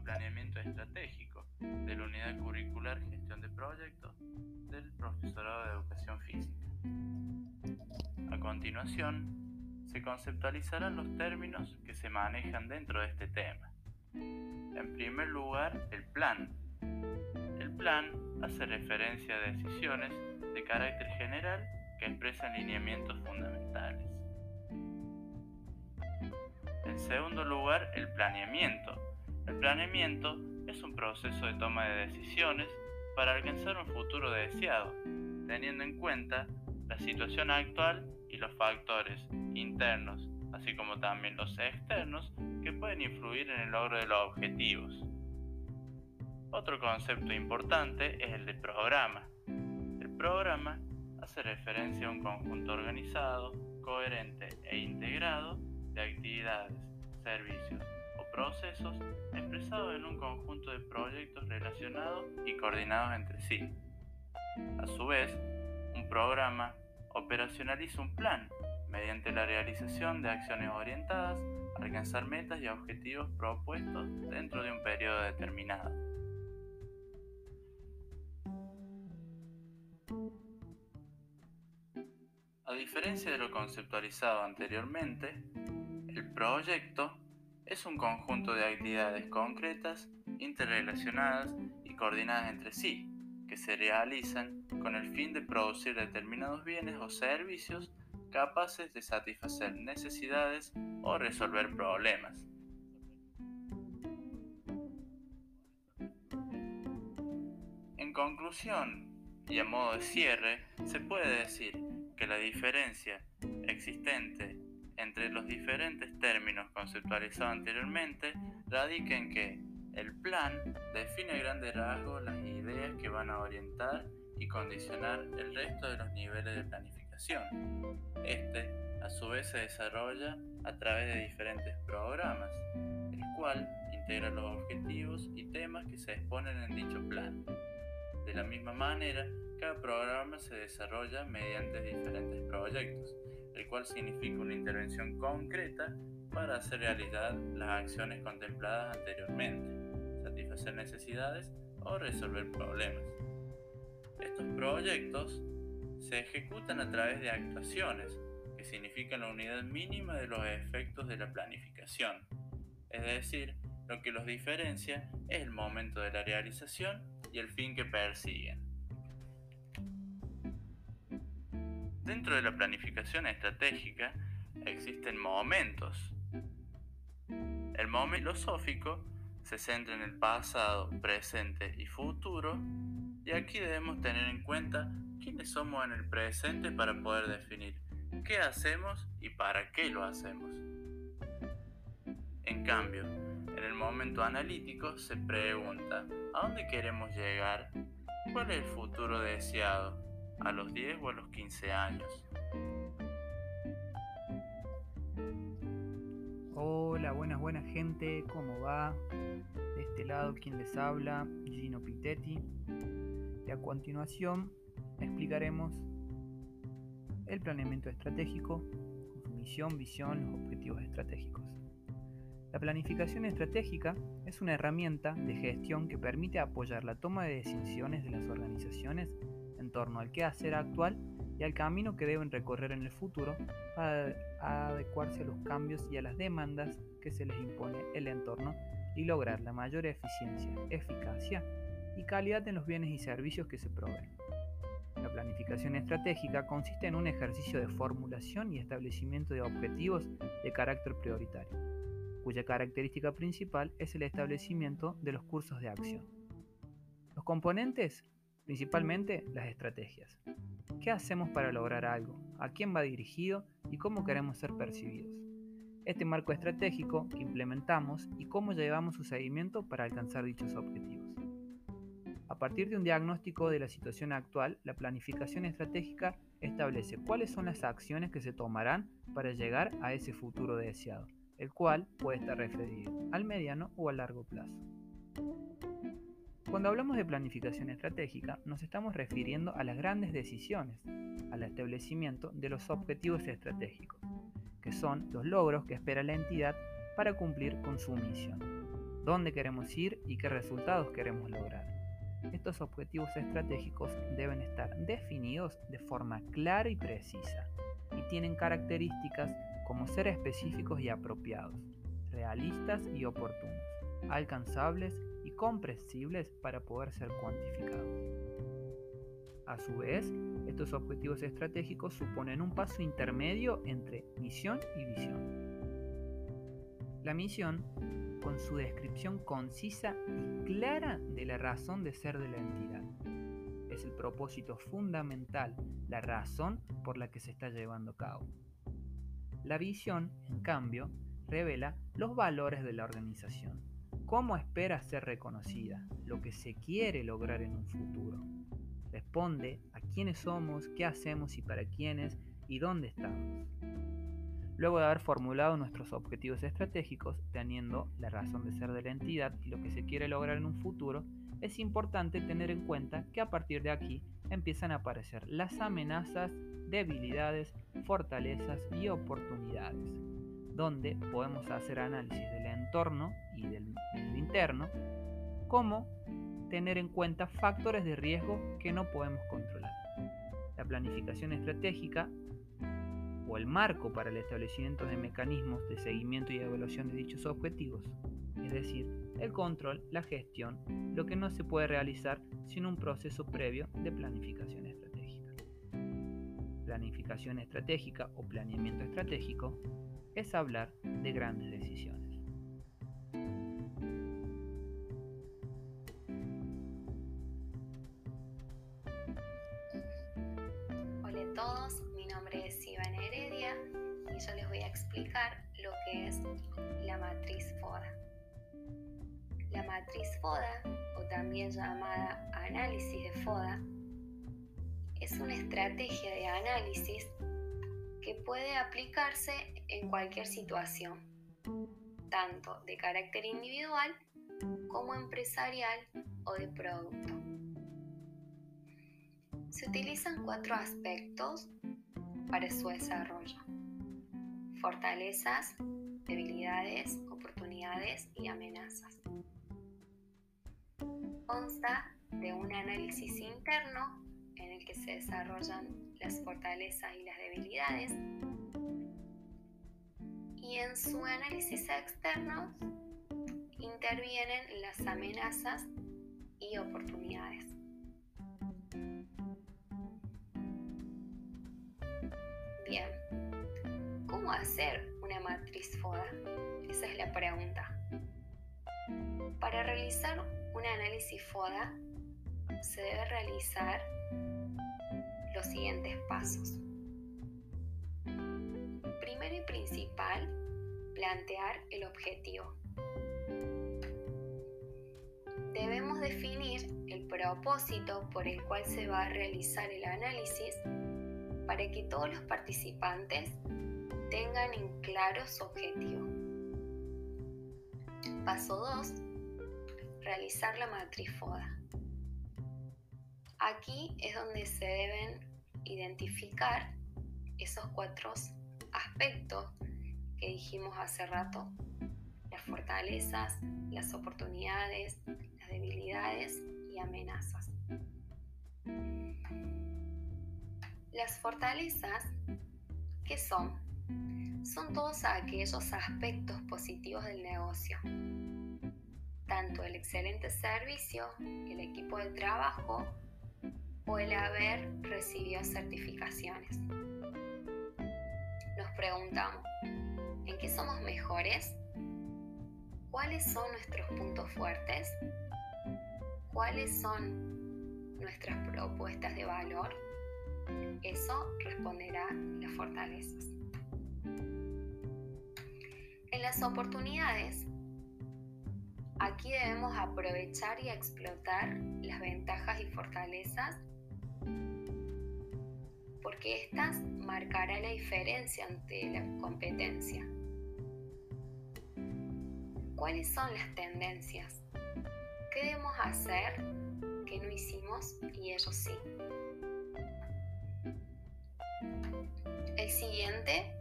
Planeamiento Estratégico de la Unidad Curricular Gestión de Proyectos del Profesorado de Educación Física. A continuación, se conceptualizarán los términos que se manejan dentro de este tema. En primer lugar, el plan. El plan hace referencia a decisiones de carácter general que expresan lineamientos fundamentales. En segundo lugar, el planeamiento. El planeamiento es un proceso de toma de decisiones para alcanzar un futuro deseado, teniendo en cuenta la situación actual y los factores internos, así como también los externos, que pueden influir en el logro de los objetivos. Otro concepto importante es el de programa. El programa hace referencia a un conjunto organizado, coherente e integrado de actividades, servicios procesos expresados en un conjunto de proyectos relacionados y coordinados entre sí. A su vez, un programa operacionaliza un plan mediante la realización de acciones orientadas a alcanzar metas y objetivos propuestos dentro de un periodo determinado. A diferencia de lo conceptualizado anteriormente, el proyecto es un conjunto de actividades concretas, interrelacionadas y coordinadas entre sí, que se realizan con el fin de producir determinados bienes o servicios capaces de satisfacer necesidades o resolver problemas. En conclusión y a modo de cierre, se puede decir que la diferencia existente entre los diferentes términos conceptualizados anteriormente radica en que el plan define a grandes rasgos las ideas que van a orientar y condicionar el resto de los niveles de planificación. Este, a su vez, se desarrolla a través de diferentes programas, el cual integra los objetivos y temas que se exponen en dicho plan. De la misma manera, cada programa se desarrolla mediante diferentes proyectos, el cual significa una intervención concreta para hacer realidad las acciones contempladas anteriormente, satisfacer necesidades o resolver problemas. Estos proyectos se ejecutan a través de actuaciones, que significan la unidad mínima de los efectos de la planificación, es decir, lo que los diferencia es el momento de la realización y el fin que persiguen. Dentro de la planificación estratégica existen momentos. El momento filosófico se centra en el pasado, presente y futuro, y aquí debemos tener en cuenta quiénes somos en el presente para poder definir qué hacemos y para qué lo hacemos. En cambio, en el momento analítico se pregunta ¿a dónde queremos llegar? ¿Cuál es el futuro deseado? A los 10 o a los 15 años. Hola, buenas, buenas gente, ¿cómo va? De este lado, quien les habla, Gino Pitetti. Y a continuación explicaremos el planeamiento estratégico, su misión, visión, los objetivos estratégicos. La planificación estratégica es una herramienta de gestión que permite apoyar la toma de decisiones de las organizaciones torno al quehacer actual y al camino que deben recorrer en el futuro para adecuarse a los cambios y a las demandas que se les impone el entorno y lograr la mayor eficiencia, eficacia y calidad en los bienes y servicios que se proveen. La planificación estratégica consiste en un ejercicio de formulación y establecimiento de objetivos de carácter prioritario, cuya característica principal es el establecimiento de los cursos de acción. Los componentes principalmente las estrategias. ¿Qué hacemos para lograr algo? ¿A quién va dirigido? ¿Y cómo queremos ser percibidos? Este marco estratégico que implementamos y cómo llevamos su seguimiento para alcanzar dichos objetivos. A partir de un diagnóstico de la situación actual, la planificación estratégica establece cuáles son las acciones que se tomarán para llegar a ese futuro deseado, el cual puede estar referido al mediano o a largo plazo. Cuando hablamos de planificación estratégica, nos estamos refiriendo a las grandes decisiones, al establecimiento de los objetivos estratégicos, que son los logros que espera la entidad para cumplir con su misión. dónde queremos ir y qué resultados queremos lograr. Estos objetivos estratégicos deben estar definidos de forma clara y precisa y tienen características como ser específicos y apropiados, realistas y oportunos, alcanzables comprensibles para poder ser cuantificados. A su vez, estos objetivos estratégicos suponen un paso intermedio entre misión y visión. La misión, con su descripción concisa y clara de la razón de ser de la entidad, es el propósito fundamental, la razón por la que se está llevando a cabo. La visión, en cambio, revela los valores de la organización, cómo espera ser reconocida, lo que se quiere lograr en un futuro. Responde a quiénes somos, qué hacemos y para quiénes y dónde estamos. Luego de haber formulado nuestros objetivos estratégicos, teniendo la razón de ser de la entidad y lo que se quiere lograr en un futuro, es importante tener en cuenta que a partir de aquí empiezan a aparecer las amenazas, debilidades, fortalezas y oportunidades, donde podemos hacer análisis del entorno y del, interno, como tener en cuenta factores de riesgo que no podemos controlar. La planificación estratégica o el marco para el establecimiento de mecanismos de seguimiento y evaluación de dichos objetivos, es decir, el control, la gestión, lo que no se puede realizar sin un proceso previo de planificación estratégica. Planificación estratégica o planeamiento estratégico es hablar de grandes decisiones. Hola a todos, mi nombre es Iván Heredia y yo les voy a explicar lo que es la matriz FODA. La matriz FODA, o también llamada análisis de FODA, es una estrategia de análisis que puede aplicarse en cualquier situación, tanto de carácter individual como empresarial o de producto. Se utilizan cuatro aspectos para su desarrollo. Fortalezas, debilidades, oportunidades y amenazas. Consta de un análisis interno en el que se desarrollan las fortalezas y las y en su análisis externo intervienen las amenazas y oportunidades. Bien, ¿cómo hacer una matriz FODA? Esa es la pregunta. Para realizar un análisis FODA se debe realizar los siguientes pasos. Primero y principal, plantear el objetivo. Debemos definir el propósito por el cual se va a realizar el análisis para que todos los participantes tengan en claro su objetivo. Paso 2. Realizar la matriz FODA. Aquí es donde se deben identificar esos cuatro aspectos que dijimos hace rato. Las fortalezas, las oportunidades, las debilidades y amenazas. Las fortalezas, ¿qué son? Son todos aquellos aspectos positivos del negocio. Tanto el excelente servicio, el equipo de trabajo o el haber recibido certificaciones. Preguntamos, ¿en qué somos mejores? ¿Cuáles son nuestros puntos fuertes? ¿Cuáles son nuestras propuestas de valor? Eso responderá las fortalezas. En las oportunidades, aquí debemos aprovechar y explotar las ventajas y fortalezas porque estas marcarán la diferencia ante la competencia. ¿Cuáles son las tendencias? ¿Qué debemos hacer que no hicimos y ellos sí? El siguiente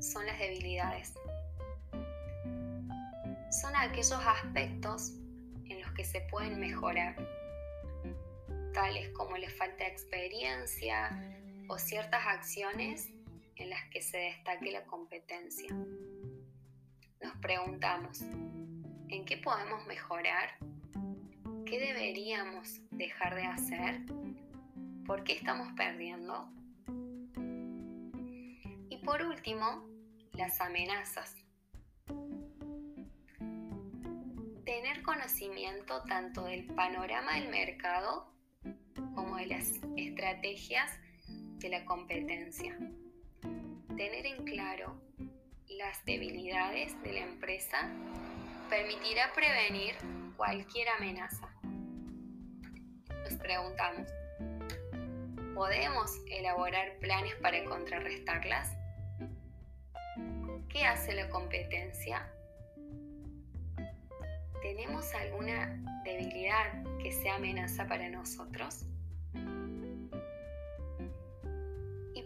son las debilidades. son aquellos aspectos en los que se pueden mejorar, tales como la falta de experiencia o ciertas acciones en las que se destaque la competencia. Nos preguntamos, ¿en qué podemos mejorar? ¿Qué deberíamos dejar de hacer? ¿Por qué estamos perdiendo? Y por último, las amenazas. Tener conocimiento tanto del panorama del mercado como de las estrategias la competencia. Tener en claro las debilidades de la empresa permitirá prevenir cualquier amenaza. Nos preguntamos, ¿podemos elaborar planes para contrarrestarlas? ¿Qué hace la competencia? ¿Tenemos alguna debilidad que sea amenaza para nosotros?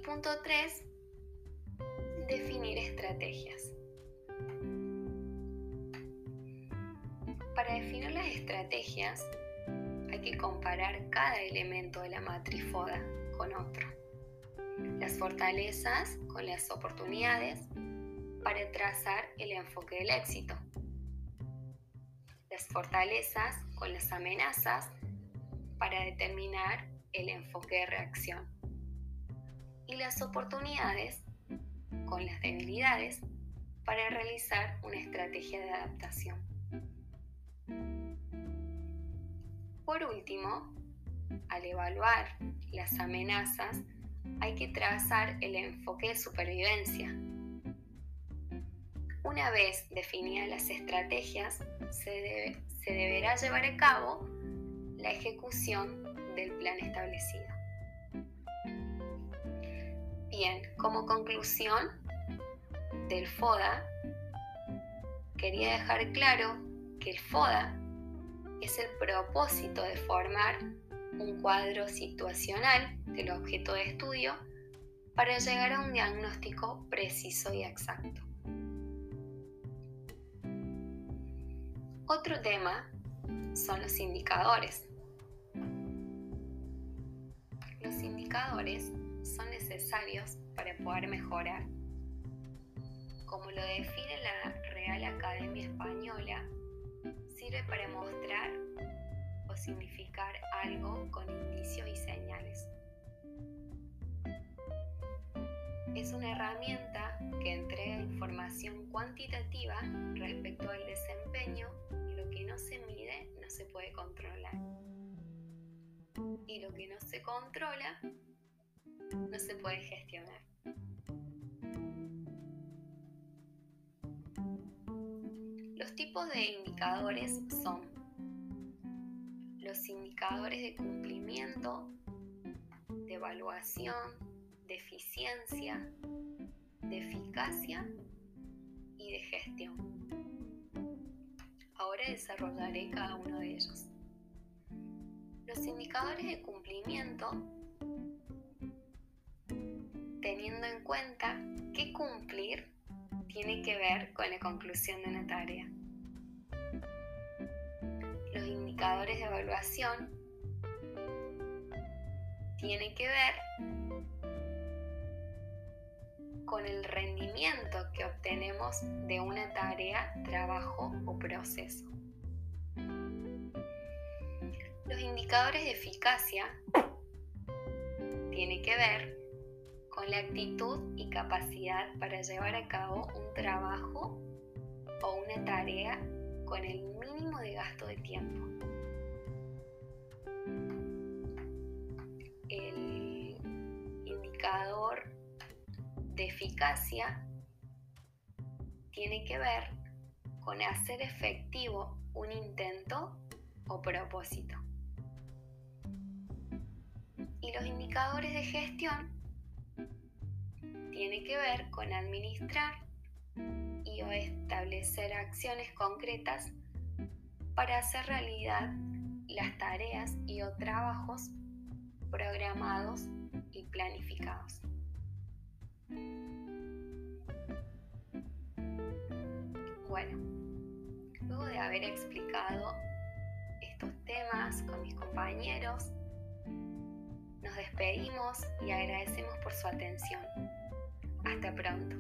Punto 3, definir estrategias. Para definir las estrategias hay que comparar cada elemento de la matriz FODA con otro. Las fortalezas con las oportunidades para trazar el enfoque del éxito. Las fortalezas con las amenazas para determinar el enfoque de reacción. Y las oportunidades con las debilidades para realizar una estrategia de adaptación. Por último, al evaluar las amenazas, hay que trazar el enfoque de supervivencia. Una vez definidas las estrategias, se, deberá llevar a cabo la ejecución del plan establecido. Bien, como conclusión del FODA, quería dejar claro que el FODA es el propósito de formar un cuadro situacional del objeto de estudio para llegar a un diagnóstico preciso y exacto. Otro tema son los indicadores. Los indicadores son necesarios para poder mejorar. Como lo define la Real Academia Española, sirve para mostrar o significar algo con indicios y señales. Es una herramienta que entrega información cuantitativa respecto al desempeño y lo que no se mide no se puede controlar. Y lo que no se controla no se puede gestionar. Los tipos de indicadores son los indicadores de cumplimiento, de evaluación, de eficiencia, de eficacia y de gestión. Ahora desarrollaré cada uno de ellos. Los indicadores de cumplimiento teniendo en cuenta que cumplir tiene que ver con la conclusión de una tarea. Los indicadores de evaluación tienen que ver con el rendimiento que obtenemos de una tarea, trabajo o proceso. Los indicadores de eficacia tienen que ver la actitud y capacidad para llevar a cabo un trabajo o una tarea con el mínimo de gasto de tiempo. El indicador de eficacia tiene que ver con hacer efectivo un intento o propósito. Y los indicadores de gestión tiene que ver con administrar y o establecer acciones concretas para hacer realidad las tareas y o trabajos programados y planificados. Bueno, haber explicado estos temas con mis compañeros. Nos despedimos y agradecemos por su atención. Hasta pronto.